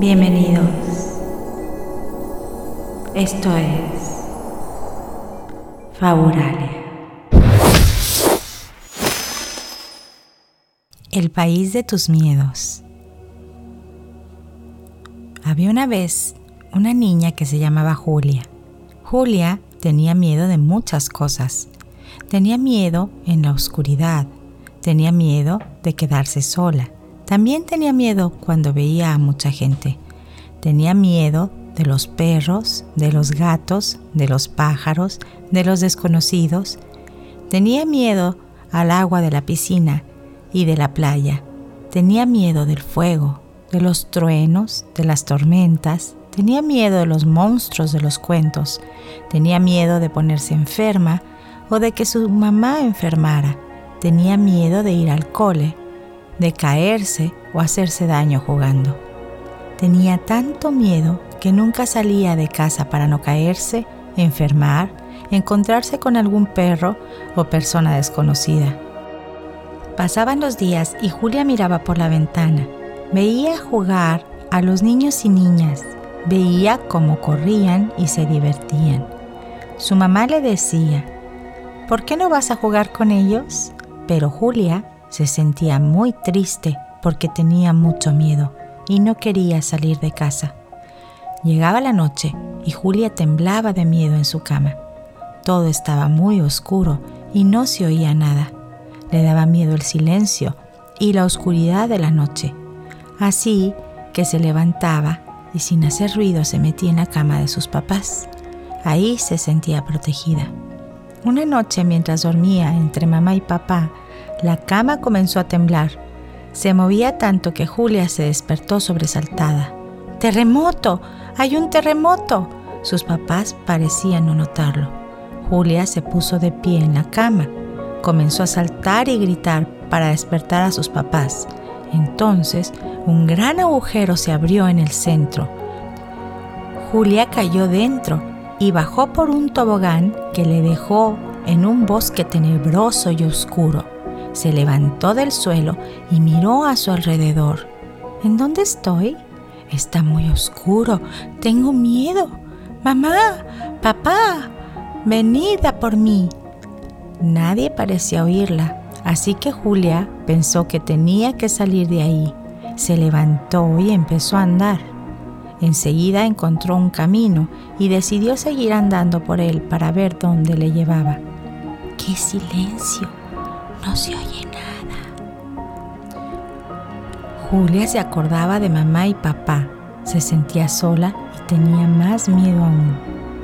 Bienvenidos. Esto es Faburalia. El país de tus miedos. Había una vez una niña que se llamaba Julia. Julia tenía miedo de muchas cosas. Tenía miedo en la oscuridad. Tenía miedo de quedarse sola. También tenía miedo cuando veía a mucha gente. Tenía miedo de los perros, de los gatos, de los pájaros, de los desconocidos. Tenía miedo al agua de la piscina y de la playa. Tenía miedo del fuego, de los truenos, de las tormentas. Tenía miedo de los monstruos de los cuentos. Tenía miedo de ponerse enferma o de que su mamá enfermara. Tenía miedo de ir al cole, de caerse o hacerse daño jugando. Tenía tanto miedo que nunca salía de casa para no caerse, enfermar, encontrarse con algún perro o persona desconocida. Pasaban los días y Julia miraba por la ventana. Veía jugar a los niños y niñas. Veía cómo corrían y se divertían. Su mamá le decía, ¿por qué no vas a jugar con ellos? Pero Julia se sentía muy triste porque tenía mucho miedo y no quería salir de casa. Llegaba la noche y Julia temblaba de miedo en su cama. Todo estaba muy oscuro y no se oía nada. Le daba miedo el silencio y la oscuridad de la noche. Así que se levantaba y sin hacer ruido se metía en la cama de sus papás. Ahí se sentía protegida. Una noche mientras dormía entre mamá y papá, la cama comenzó a temblar. Se movía tanto que Julia se despertó sobresaltada. ¡Terremoto! ¡Hay un terremoto! Sus papás parecían no notarlo. Julia se puso de pie en la cama comenzó a saltar y gritar para despertar a sus papás. Entonces, un gran agujero se abrió en el centro. Julia cayó dentro y bajó por un tobogán que le dejó en un bosque tenebroso y oscuro. Se levantó del suelo y miró a su alrededor. ¿En dónde estoy? Está muy oscuro. Tengo miedo. Mamá, papá, venid por mí. Nadie parecía oírla, así que Julia pensó que tenía que salir de ahí. Se levantó y empezó a andar. Enseguida encontró un camino y decidió seguir andando por él para ver dónde le llevaba. ¡Qué silencio! No se oye nada. Julia se acordaba de mamá y papá. Se sentía sola y tenía más miedo aún.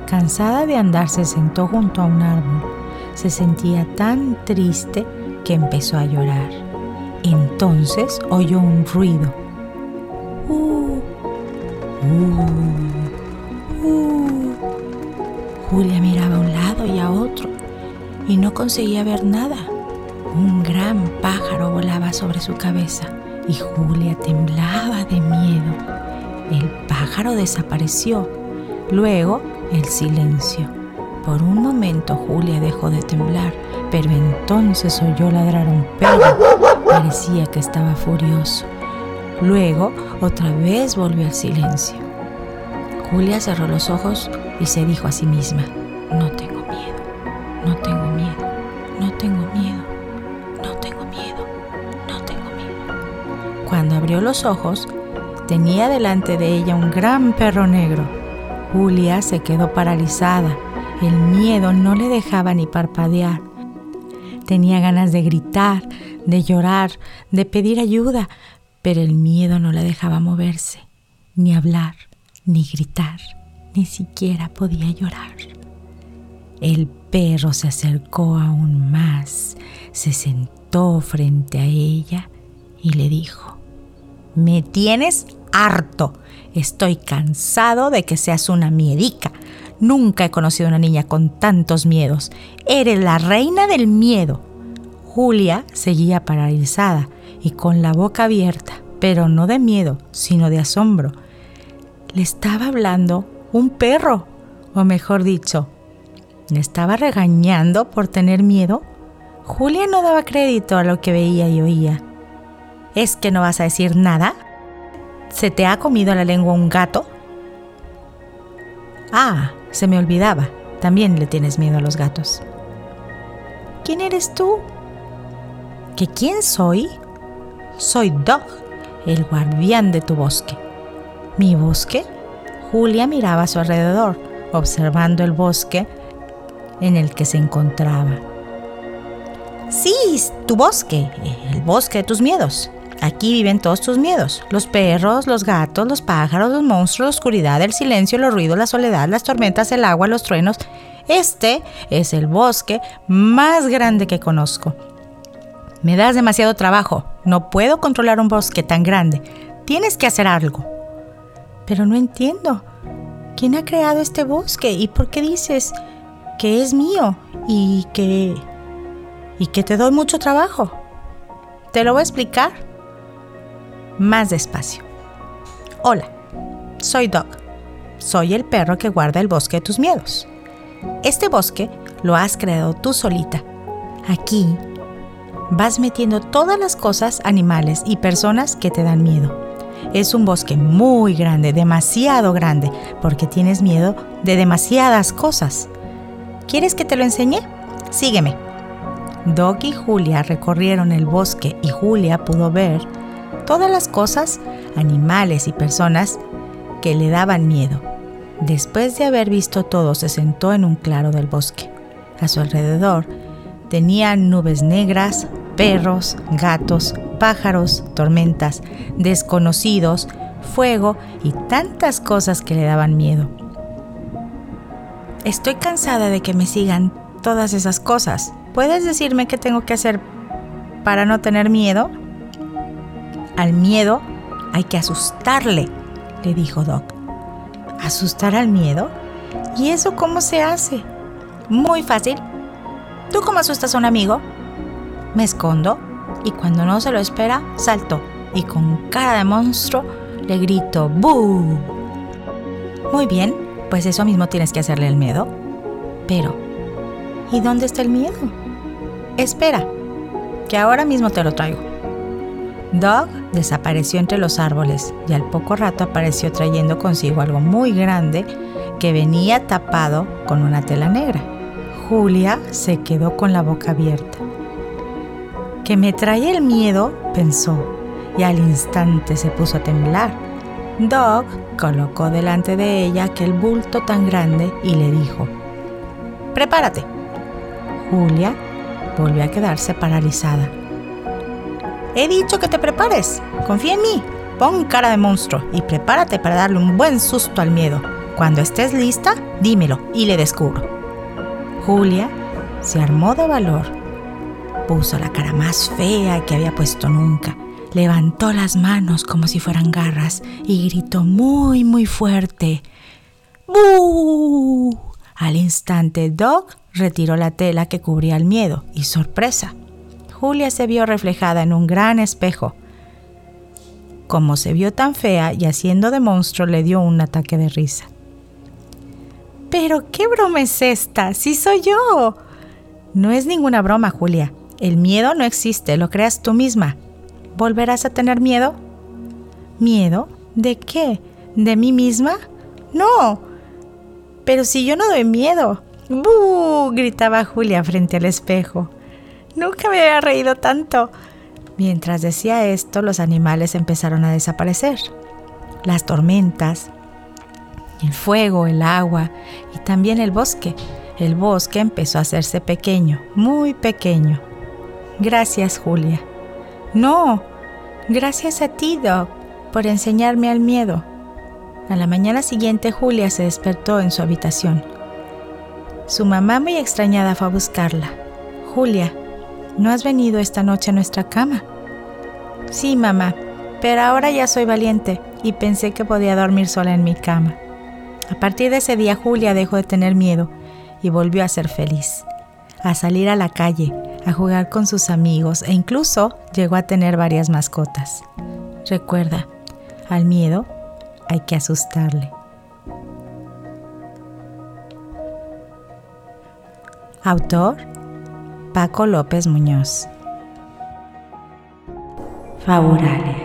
Cansada de andar, se sentó junto a un árbol se sentía tan triste que empezó a llorar. Entonces oyó un ruido. Uh, uh, uh. Julia miraba a un lado y a otro y no conseguía ver nada. Un gran pájaro volaba sobre su cabeza y Julia temblaba de miedo. El pájaro desapareció. Luego el silencio. Por un momento Julia dejó de temblar, pero entonces oyó ladrar un perro. Parecía que estaba furioso. Luego otra vez volvió el silencio. Julia cerró los ojos y se dijo a sí misma, no tengo abrió los ojos, tenía delante de ella un gran perro negro. Julia se quedó paralizada el miedo no le dejaba ni parpadear. Tenía ganas de gritar, de llorar, de pedir ayuda, pero el miedo no la dejaba moverse, ni hablar, ni gritar, ni siquiera podía llorar. El perro se acercó aún más, se sentó frente a ella y le dijo, Me tienes harto, estoy cansado de que seas una miedica Nunca he conocido a una niña con tantos miedos. Eres la reina del miedo. Julia seguía paralizada y con la boca abierta, pero no de miedo, sino de asombro. Le estaba hablando un perro, o mejor dicho, le estaba regañando por tener miedo. Julia no daba crédito a lo que veía y oía. ¿Es que no vas a decir nada? ¿Se te ha comido la lengua un gato? Ah, se me olvidaba. También le tienes miedo a los gatos. ¿Quién eres tú? ¿Que quién soy? Soy Dog, el guardián de tu bosque. ¿Mi bosque? Julia miraba a su alrededor, observando el bosque en el que se encontraba. Sí, tu bosque, el bosque de tus miedos. Aquí viven todos tus miedos. Los perros, los gatos, los pájaros, los monstruos, la oscuridad, el silencio, los ruidos, la soledad, las tormentas, el agua, los truenos. Este es el bosque más grande que conozco. Me das demasiado trabajo. No puedo controlar un bosque tan grande. Tienes que hacer algo. Pero no entiendo. ¿Quién ha creado este bosque? ¿Y por qué dices que es mío? Y que... y que te doy mucho trabajo. Te lo voy a explicar más despacio. Hola, soy Doc. Soy el perro que guarda el bosque de tus miedos. Este bosque lo has creado tú solita. Aquí vas metiendo todas las cosas, animales y personas que te dan miedo. Es un bosque muy grande, demasiado grande, porque tienes miedo de demasiadas cosas. ¿Quieres que te lo enseñe? Sígueme. Doc y Julia recorrieron el bosque y Julia pudo ver todas las cosas, animales y personas que le daban miedo. Después de haber visto todo, se sentó en un claro del bosque. A su alrededor tenía nubes negras, perros, gatos, pájaros, tormentas, desconocidos, fuego y tantas cosas que le daban miedo. Estoy cansada de que me sigan todas esas cosas. ¿Puedes decirme qué tengo que hacer para no tener miedo? Al miedo hay que asustarle, le dijo Doc. ¿Asustar al miedo? ¿Y eso cómo se hace? Muy fácil. ¿Tú cómo asustas a un amigo? Me escondo y cuando no se lo espera, salto y con cara de monstruo le grito ¡Bú! Muy bien, pues eso mismo tienes que hacerle al miedo. Pero, ¿y dónde está el miedo? Espera, que ahora mismo te lo traigo. Dog desapareció entre los árboles y al poco rato apareció trayendo consigo algo muy grande que venía tapado con una tela negra. Julia se quedó con la boca abierta. ¿Que me trae el miedo? pensó, y al instante se puso a temblar. Dog colocó delante de ella aquel bulto tan grande y le dijo, Prepárate. Julia volvió a quedarse paralizada. He dicho que te prepares. Confía en mí. Pon cara de monstruo y prepárate para darle un buen susto al miedo. Cuando estés lista, dímelo y le descubro. Julia se armó de valor. Puso la cara más fea que había puesto nunca. Levantó las manos como si fueran garras y gritó muy, muy fuerte. ¡Bú! Al instante, Doc retiró la tela que cubría el miedo y sorpresa. Julia se vio reflejada en un gran espejo. Como se vio tan fea y haciendo de monstruo, le dio un ataque de risa. ¿Pero qué broma es esta? ¡Sí soy yo! No es ninguna broma, Julia. El miedo no existe, lo creas tú misma. ¿Volverás a tener miedo? ¿Miedo? ¿De qué? ¿De mí misma? No. Pero si yo no doy miedo. ¡Bú! gritaba Julia frente al espejo. Nunca me había reído tanto. Mientras decía esto, los animales empezaron a desaparecer. Las tormentas, el fuego, el agua y también el bosque. El bosque empezó a hacerse pequeño, muy pequeño. Gracias, Julia. No, gracias a ti, Doc, por enseñarme al miedo. A la mañana siguiente, Julia se despertó en su habitación. Su mamá, muy extrañada, fue a buscarla. Julia, ¿No has venido esta noche a nuestra cama? Sí, mamá, pero ahora ya soy valiente y pensé que podía dormir sola en mi cama. A partir de ese día Julia dejó de tener miedo y volvió a ser feliz, a salir a la calle, a jugar con sus amigos e incluso llegó a tener varias mascotas. Recuerda, al miedo hay que asustarle. Autor Paco López Muñoz. Faburalia.